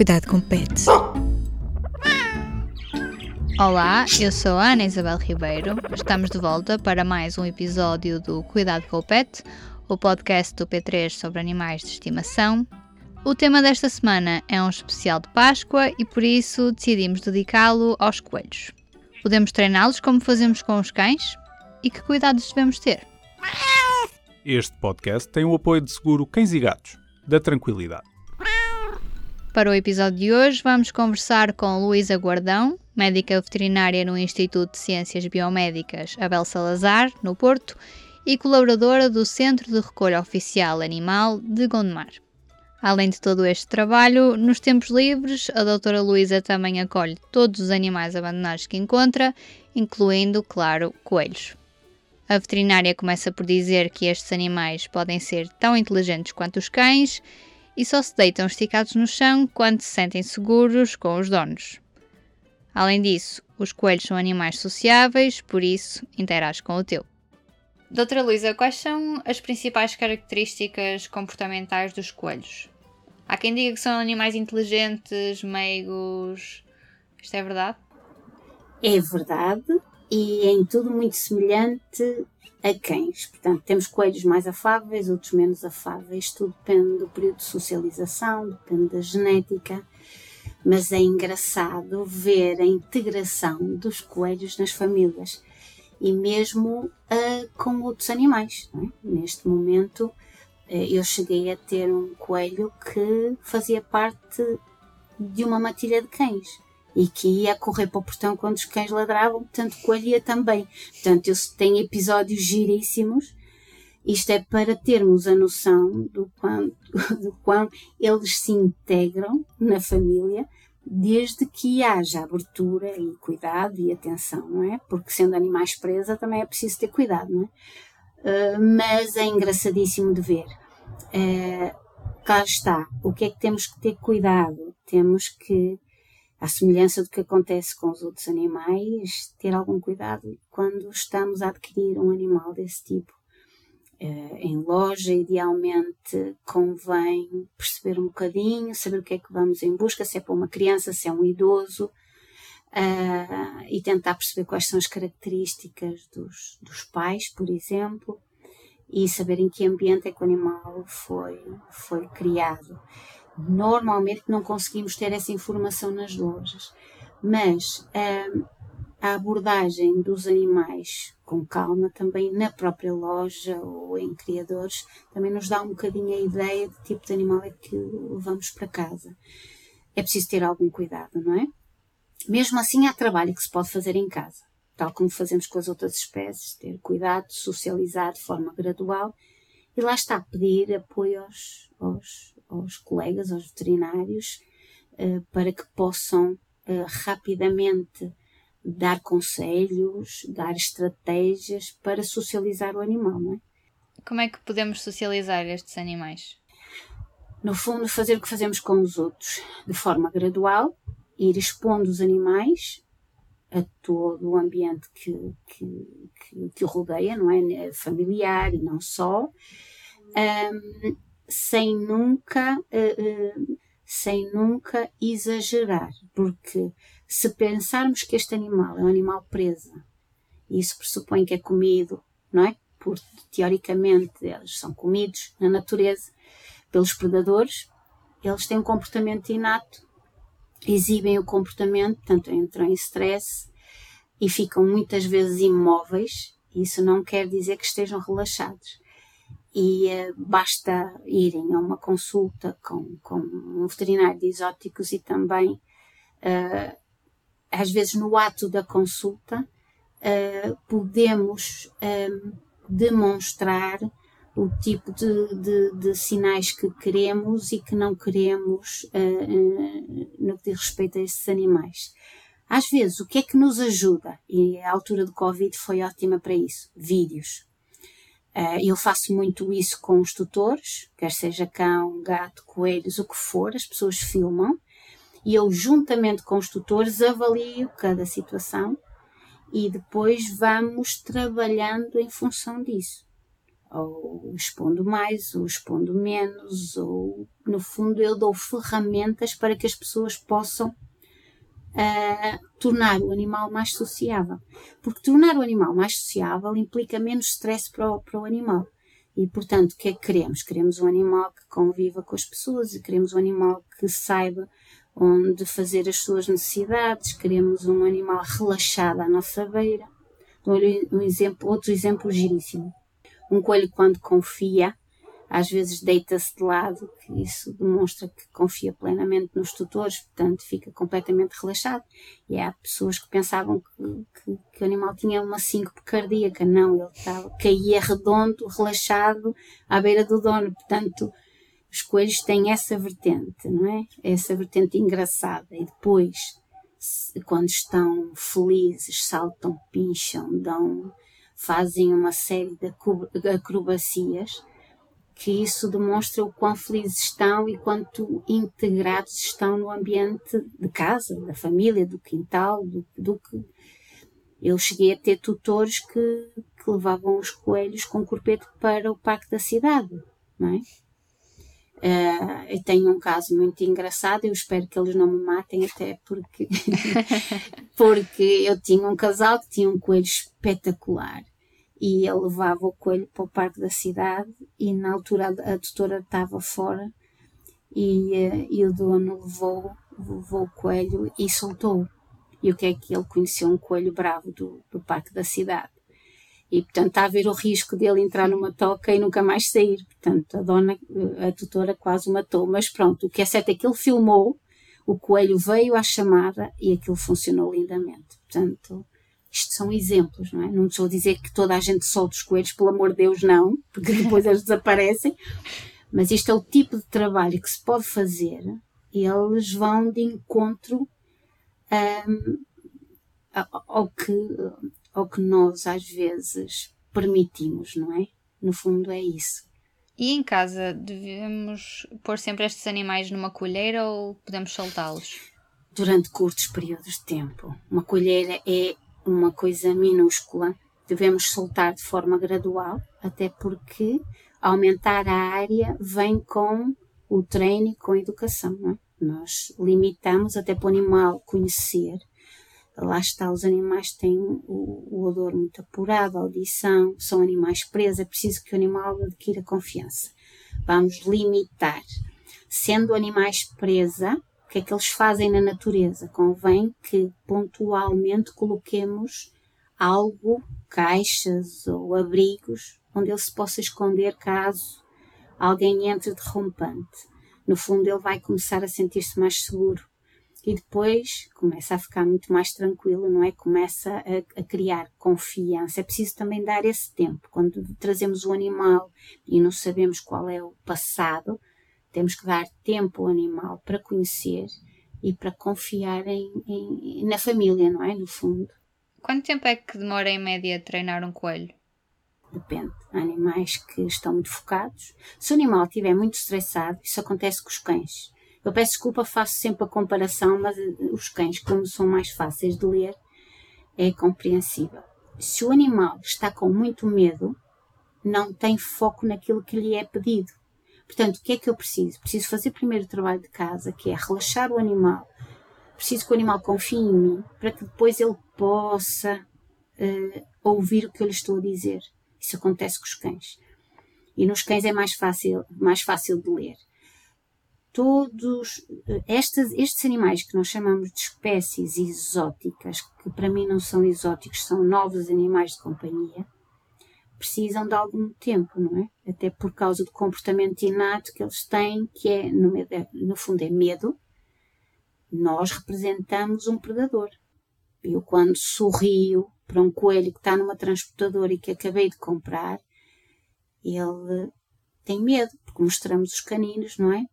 Cuidado com pets. Olá, eu sou a Ana Isabel Ribeiro. Estamos de volta para mais um episódio do Cuidado com o Pet, o podcast do P3 sobre animais de estimação. O tema desta semana é um especial de Páscoa e por isso decidimos dedicá-lo aos coelhos. Podemos treiná-los como fazemos com os cães? E que cuidados devemos ter? Este podcast tem o apoio de seguro Cães e Gatos, da Tranquilidade. Para o episódio de hoje, vamos conversar com Luísa Guardão, médica veterinária no Instituto de Ciências Biomédicas Abel Salazar, no Porto, e colaboradora do Centro de Recolha Oficial Animal de Gondomar. Além de todo este trabalho, nos tempos livres, a doutora Luísa também acolhe todos os animais abandonados que encontra, incluindo, claro, coelhos. A veterinária começa por dizer que estes animais podem ser tão inteligentes quanto os cães e só se deitam esticados no chão quando se sentem seguros com os donos. Além disso, os coelhos são animais sociáveis, por isso interage com o teu. Doutora Luísa, quais são as principais características comportamentais dos coelhos? Há quem diga que são animais inteligentes, meigos. Isto é verdade? É verdade e em tudo muito semelhante a cães. Portanto, temos coelhos mais afáveis, outros menos afáveis, tudo depende do período de socialização, depende da genética, mas é engraçado ver a integração dos coelhos nas famílias e mesmo uh, com outros animais. É? Neste momento, uh, eu cheguei a ter um coelho que fazia parte de uma matilha de cães e que ia correr para o portão quando os cães ladravam, portanto colhia também. Portanto, eu tenho episódios giríssimos. Isto é para termos a noção do quão, do eles se integram na família, desde que haja abertura e cuidado e atenção, não é? Porque sendo animais presa também é preciso ter cuidado, não é? Uh, mas é engraçadíssimo de ver. Uh, cá está. O que é que temos que ter cuidado? Temos que à semelhança do que acontece com os outros animais, ter algum cuidado quando estamos a adquirir um animal desse tipo. Uh, em loja, idealmente convém perceber um bocadinho, saber o que é que vamos em busca, se é para uma criança, se é um idoso, uh, e tentar perceber quais são as características dos, dos pais, por exemplo, e saber em que ambiente é que o animal foi, foi criado. Normalmente não conseguimos ter essa informação nas lojas, mas hum, a abordagem dos animais com calma também na própria loja ou em criadores também nos dá um bocadinho a ideia de tipo de animal é que levamos para casa. É preciso ter algum cuidado, não é? Mesmo assim, há trabalho que se pode fazer em casa, tal como fazemos com as outras espécies, ter cuidado, socializar de forma gradual e lá está, pedir apoio aos, aos, aos colegas, aos veterinários, uh, para que possam uh, rapidamente dar conselhos, dar estratégias para socializar o animal, não é? Como é que podemos socializar estes animais? No fundo, fazer o que fazemos com os outros, de forma gradual, ir expondo os animais a todo o ambiente que, que, que, que o rodeia, não é? Familiar e não só, um, sem nunca, uh, uh, sem nunca exagerar, porque se pensarmos que este animal é um animal presa, isso pressupõe que é comido, não é? Porque teoricamente eles são comidos na natureza pelos predadores, eles têm um comportamento inato exibem o comportamento, portanto entram em stress e ficam muitas vezes imóveis. Isso não quer dizer que estejam relaxados. E uh, basta irem a uma consulta com, com um veterinário de exóticos e também, uh, às vezes, no ato da consulta, uh, podemos demonstrar o tipo de, de, de, sinais que queremos e que não queremos no que diz respeito a esses animais. Às vezes, o que é que nos ajuda? E a altura do Covid foi ótima para isso: vídeos. Uh, eu faço muito isso com os tutores, quer seja cão, gato, coelhos, o que for, as pessoas filmam. E eu, juntamente com os tutores, avalio cada situação e depois vamos trabalhando em função disso. Ou expondo mais, ou expondo menos, ou no fundo eu dou ferramentas para que as pessoas possam uh, tornar o animal mais sociável. Porque tornar o animal mais sociável implica menos stress para o, para o animal. E, portanto, o que é que queremos? Queremos um animal que conviva com as pessoas queremos um animal que saiba onde fazer as suas necessidades, queremos um animal relaxado à nossa beira. Um exemplo, outro exemplo giríssimo. Um coelho, quando confia, às vezes deita-se de lado, que isso demonstra que confia plenamente nos tutores, portanto fica completamente relaxado. E há pessoas que pensavam que, que, que o animal tinha uma síncope cardíaca. Não, ele estava, caía redondo, relaxado, à beira do dono. Portanto, os coelhos têm essa vertente, não é? Essa vertente engraçada. E depois, quando estão felizes, saltam, pincham, dão, fazem uma série de acrobacias, que isso demonstra o quão felizes estão e quanto integrados estão no ambiente de casa, da família, do quintal, do, do que. Eu cheguei a ter tutores que, que levavam os coelhos com corpete para o parque da cidade, não é? Uh, eu tenho um caso muito engraçado, eu espero que eles não me matem, até porque, porque eu tinha um casal que tinha um coelho espetacular e ele levava o coelho para o parque da cidade e na altura a, a tutora estava fora e, uh, e o dono levou, levou o coelho e soltou. E o que é que ele conheceu? Um coelho bravo do, do parque da cidade. E, portanto, está a haver o risco dele entrar numa toca e nunca mais sair. Portanto, a dona, a tutora quase o matou. Mas pronto, o que é certo é que ele filmou, o coelho veio à chamada e aquilo funcionou lindamente. Portanto, isto são exemplos, não é? Não estou a dizer que toda a gente solta os coelhos, pelo amor de Deus, não, porque depois eles desaparecem. Mas isto é o tipo de trabalho que se pode fazer e eles vão de encontro um, ao que ao que nós às vezes permitimos, não é? No fundo é isso. E em casa devemos pôr sempre estes animais numa colheira ou podemos soltá-los? Durante curtos períodos de tempo. Uma colheira é uma coisa minúscula. Devemos soltar de forma gradual, até porque aumentar a área vem com o treino e com a educação. Não é? Nós limitamos até para o animal conhecer lá está, os animais têm o, o odor muito apurado, a audição, são animais presos, é preciso que o animal adquira confiança. Vamos limitar. Sendo animais presa, que é que eles fazem na natureza? Convém que pontualmente coloquemos algo, caixas ou abrigos, onde ele se possa esconder caso alguém entre derrompante. No fundo, ele vai começar a sentir-se mais seguro e depois começa a ficar muito mais tranquilo, não é? Começa a, a, criar confiança. É preciso também dar esse tempo. Quando trazemos o animal e não sabemos qual é o passado, temos que dar tempo ao animal para conhecer e para confiar em, em, na família, não é? No fundo. Quanto tempo é que demora em média a treinar um coelho? Depende. Há animais que estão muito focados. Se o animal estiver muito estressado, isso acontece com os cães eu peço desculpa, faço sempre a comparação, mas eh, os cães, como são mais fáceis de ler, é compreensível. Se o animal está com muito medo, não tem foco naquilo que lhe é pedido. Portanto, o que é que eu preciso? Preciso fazer primeiro o trabalho de casa, que é relaxar o animal. Preciso que o animal confie em mim, para que depois ele possa uh, ouvir o que eu lhe estou a dizer. Isso acontece com os cães. E nos cães é mais fácil, mais fácil de ler todos estes, estes animais que nós chamamos de espécies exóticas, que para mim não são exóticos, são novos animais de companhia, precisam de algum tempo, não é? Até por causa do comportamento inato que eles têm, que é, no, no fundo, é medo. Nós representamos um predador. Eu, quando sorrio para um coelho que está numa transportadora e que acabei de comprar, ele tem medo, porque mostramos os caninos, não é?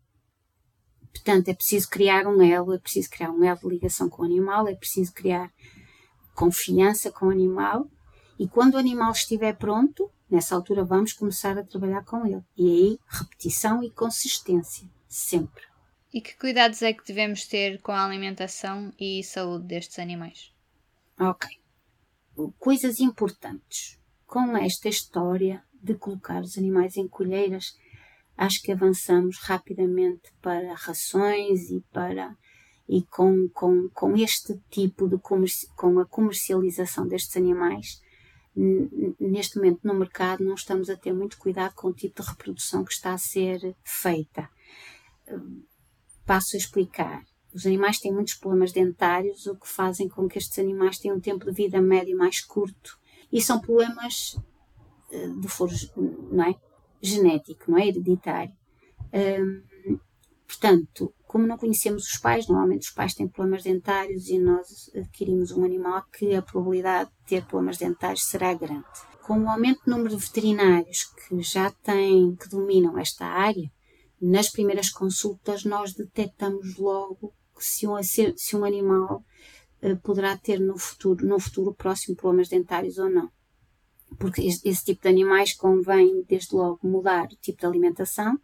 Portanto, é preciso criar um elo, é preciso criar um elo de ligação com o animal, é preciso criar confiança com o animal. E quando o animal estiver pronto, nessa altura vamos começar a trabalhar com ele. E aí, repetição e consistência, sempre. E que cuidados é que devemos ter com a alimentação e saúde destes animais? Ok. Coisas importantes. Com esta história de colocar os animais em colheiras, acho que avançamos rapidamente para rações e para e com, com, com este tipo de com a comercialização destes animais neste momento no mercado não estamos a ter muito cuidado com o tipo de reprodução que está a ser feita. Passo a explicar. Os animais têm muitos problemas dentários, o que fazem com que estes animais tenham um tempo de vida médio mais curto. E são problemas eh, de foro não é? genético, não é? hereditário. Um, portanto, como não conhecemos os pais, normalmente os pais têm problemas dentários e nós adquirimos um animal que a probabilidade de ter problemas dentários será grande. Com o aumento do número de veterinários que já têm, que dominam esta área, nas primeiras consultas nós detectamos logo se um, se um animal uh, poderá ter no futuro, no futuro próximo problemas dentários ou não. Porque esse tipo de animais convém desde logo mudar o tipo de alimentação,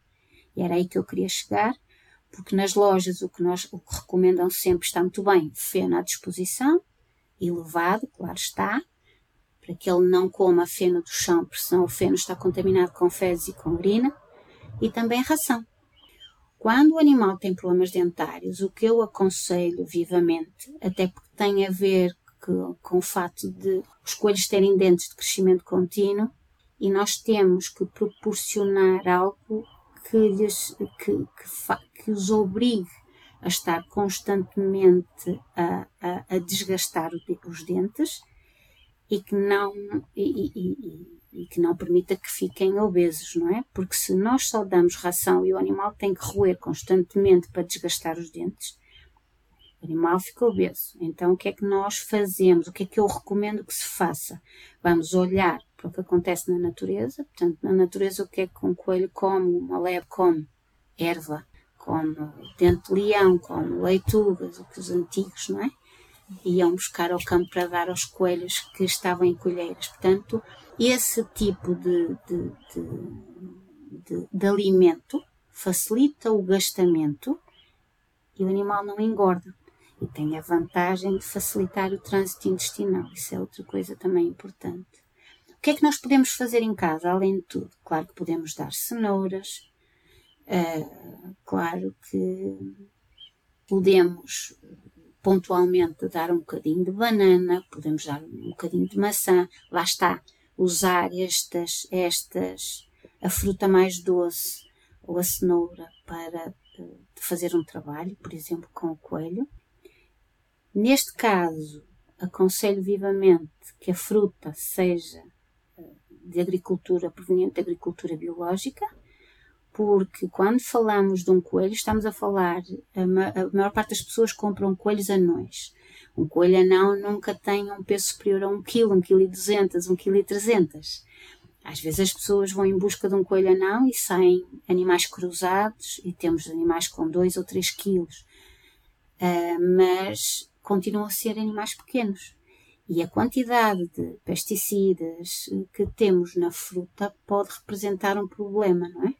e era aí que eu queria chegar, porque nas lojas o que, nós, o que recomendam sempre está muito bem, feno à disposição, elevado, claro está, para que ele não coma feno do chão, porque senão o feno está contaminado com fezes e com urina, e também ração. Quando o animal tem problemas dentários, o que eu aconselho vivamente, até porque tem a ver que, com o fato de os coelhos terem dentes de crescimento contínuo, e nós temos que proporcionar algo que, lhes, que, que, que os obrigue a estar constantemente a, a, a desgastar os dentes e que não e, e, e, que não permita que fiquem obesos, não é? Porque se nós só damos ração e o animal tem que roer constantemente para desgastar os dentes, animal fica obeso. Então o que é que nós fazemos? O que é que eu recomendo que se faça? Vamos olhar para o que acontece na natureza. Portanto, na natureza o que é que um coelho come, uma lebre come? Erva como dente de leão, como leitugas, o que os antigos, não é? Iam buscar ao campo para dar aos coelhos que estavam em colheiras. Portanto, esse tipo de, de, de, de alimento facilita o gastamento e o animal não engorda. Tem a vantagem de facilitar o trânsito intestinal. Isso é outra coisa também importante. O que é que nós podemos fazer em casa, além de tudo? Claro que podemos dar cenouras, Uh, claro que podemos pontualmente dar um bocadinho de banana, podemos dar um bocadinho de maçã, lá está, usar estas, estas, a fruta mais doce ou a cenoura para uh, fazer um trabalho, por exemplo, com o coelho. Neste caso, aconselho vivamente que a fruta seja uh, de agricultura proveniente de agricultura biológica, porque quando falamos de um coelho, estamos a falar, a maior parte das pessoas compram coelhos anões. Um coelho anão nunca tem um peso superior a 1 kg, 1 kg e 200, 1 kg e 300. Às vezes as pessoas vão em busca de um coelho anão e saem animais cruzados e temos animais com 2 ou 3 quilos. Uh, mas continuam a ser animais pequenos. E a quantidade de pesticidas que temos na fruta pode representar um problema, não é?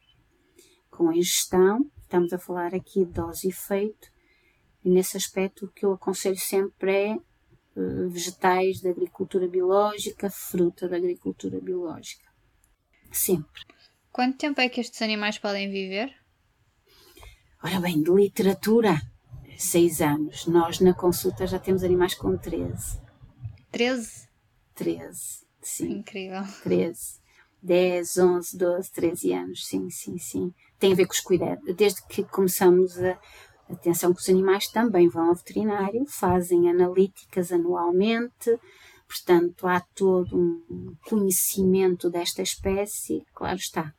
com a ingestão, estamos a falar aqui de dose e efeito, e nesse aspecto o que eu aconselho sempre é uh, vegetais da agricultura biológica, fruta da agricultura biológica. Sempre. Quanto tempo é que estes animais podem viver? Ora bem, de literatura, seis anos. Nós na consulta já temos animais com 13. 13? 13, sim. Incrível. 13. 10, 11, 12, 13 anos, sim, sim, sim. Tem a ver com os cuidados. Desde que começamos a atenção que os animais também vão ao veterinário, fazem analíticas anualmente, portanto há todo um conhecimento desta espécie, claro está.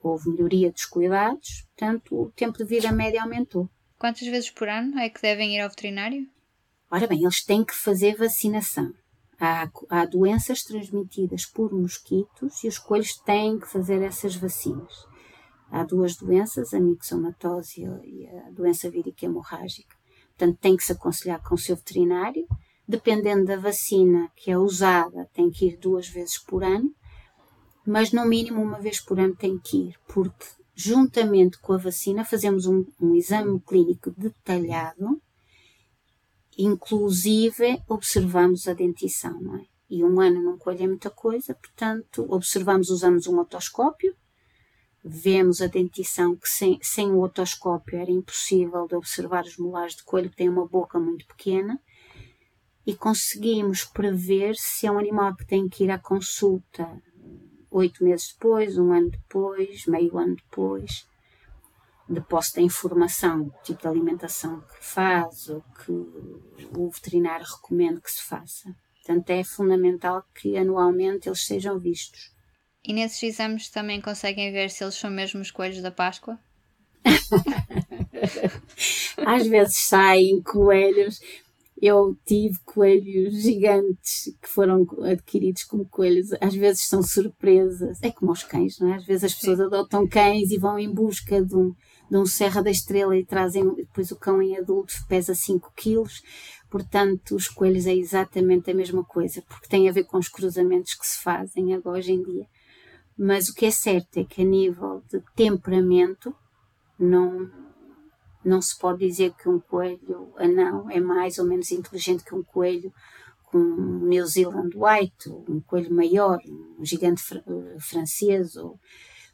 Houve melhoria dos cuidados, portanto o tempo de vida média aumentou. Quantas vezes por ano é que devem ir ao veterinário? Ora bem, eles têm que fazer vacinação. Há, há doenças transmitidas por mosquitos e os coelhos têm que fazer essas vacinas. Há duas doenças, a mixomatose e a doença vírica hemorrágica. Portanto, tem que se aconselhar com o seu veterinário. Dependendo da vacina que é usada, tem que ir duas vezes por ano, mas no mínimo uma vez por ano tem que ir, porque juntamente com a vacina fazemos um, um exame clínico detalhado inclusive observamos a dentição, não é? E um ano num coelho é muita coisa, portanto, observamos, usamos um otoscópio, vemos a dentição que sem, sem o otoscópio era impossível de observar os molares de coelho que tem uma boca muito pequena e conseguimos prever se é um animal que tem que ir à consulta oito meses depois, um ano depois, meio ano depois, de posse da informação, tipo de alimentação que faz ou que o veterinário recomenda que se faça. Portanto, é fundamental que anualmente eles sejam vistos. E nesses exames também conseguem ver se eles são mesmo os coelhos da Páscoa? Às vezes saem coelhos. Eu tive coelhos gigantes que foram adquiridos como coelhos. Às vezes são surpresas. É como os cães, não é? Às vezes as pessoas Sim. adotam cães e vão em busca de um, de um Serra da Estrela e trazem. Depois o cão em adulto pesa 5 quilos. Portanto, os coelhos é exatamente a mesma coisa, porque tem a ver com os cruzamentos que se fazem agora hoje em dia. Mas o que é certo é que a nível de temperamento não, não se pode dizer que um coelho anão é mais ou menos inteligente que um coelho com New Zealand White, um coelho maior, um gigante fr eh, francês, ou,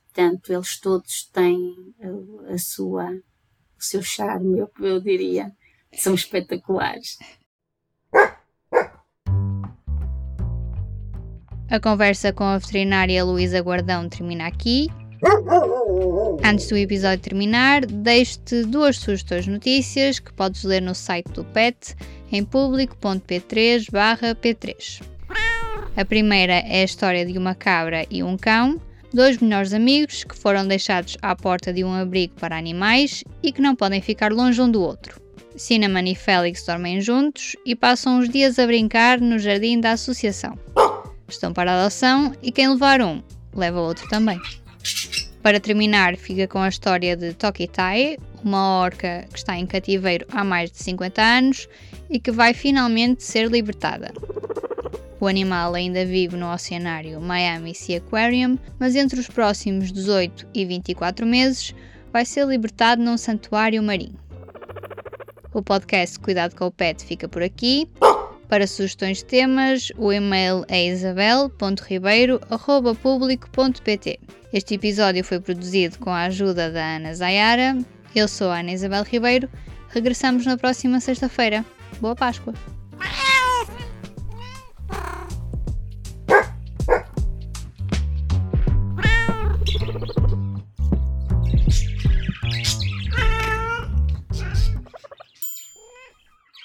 portanto, eles todos têm a, a sua, o seu charme, eu, eu diria, são espetaculares. A conversa com a veterinária Luísa Guardão termina aqui. Antes do episódio terminar, deixo-te duas sugestões notícias que podes ler no site do PET em público.p3/p3. A primeira é a história de uma cabra e um cão, dois melhores amigos que foram deixados à porta de um abrigo para animais e que não podem ficar longe um do outro. Cinnamon e Félix dormem juntos e passam os dias a brincar no jardim da associação estão para adoção e quem levar um, leva outro também. Para terminar, fica com a história de Tokitai, uma orca que está em cativeiro há mais de 50 anos e que vai finalmente ser libertada. O animal ainda vive no oceanário Miami Sea Aquarium, mas entre os próximos 18 e 24 meses vai ser libertado num santuário marinho. O podcast Cuidado com o Pet fica por aqui. Para sugestões de temas, o e-mail é isabel.ribeiro.público.pt. Este episódio foi produzido com a ajuda da Ana Zayara. Eu sou a Ana Isabel Ribeiro. Regressamos na próxima sexta-feira. Boa Páscoa!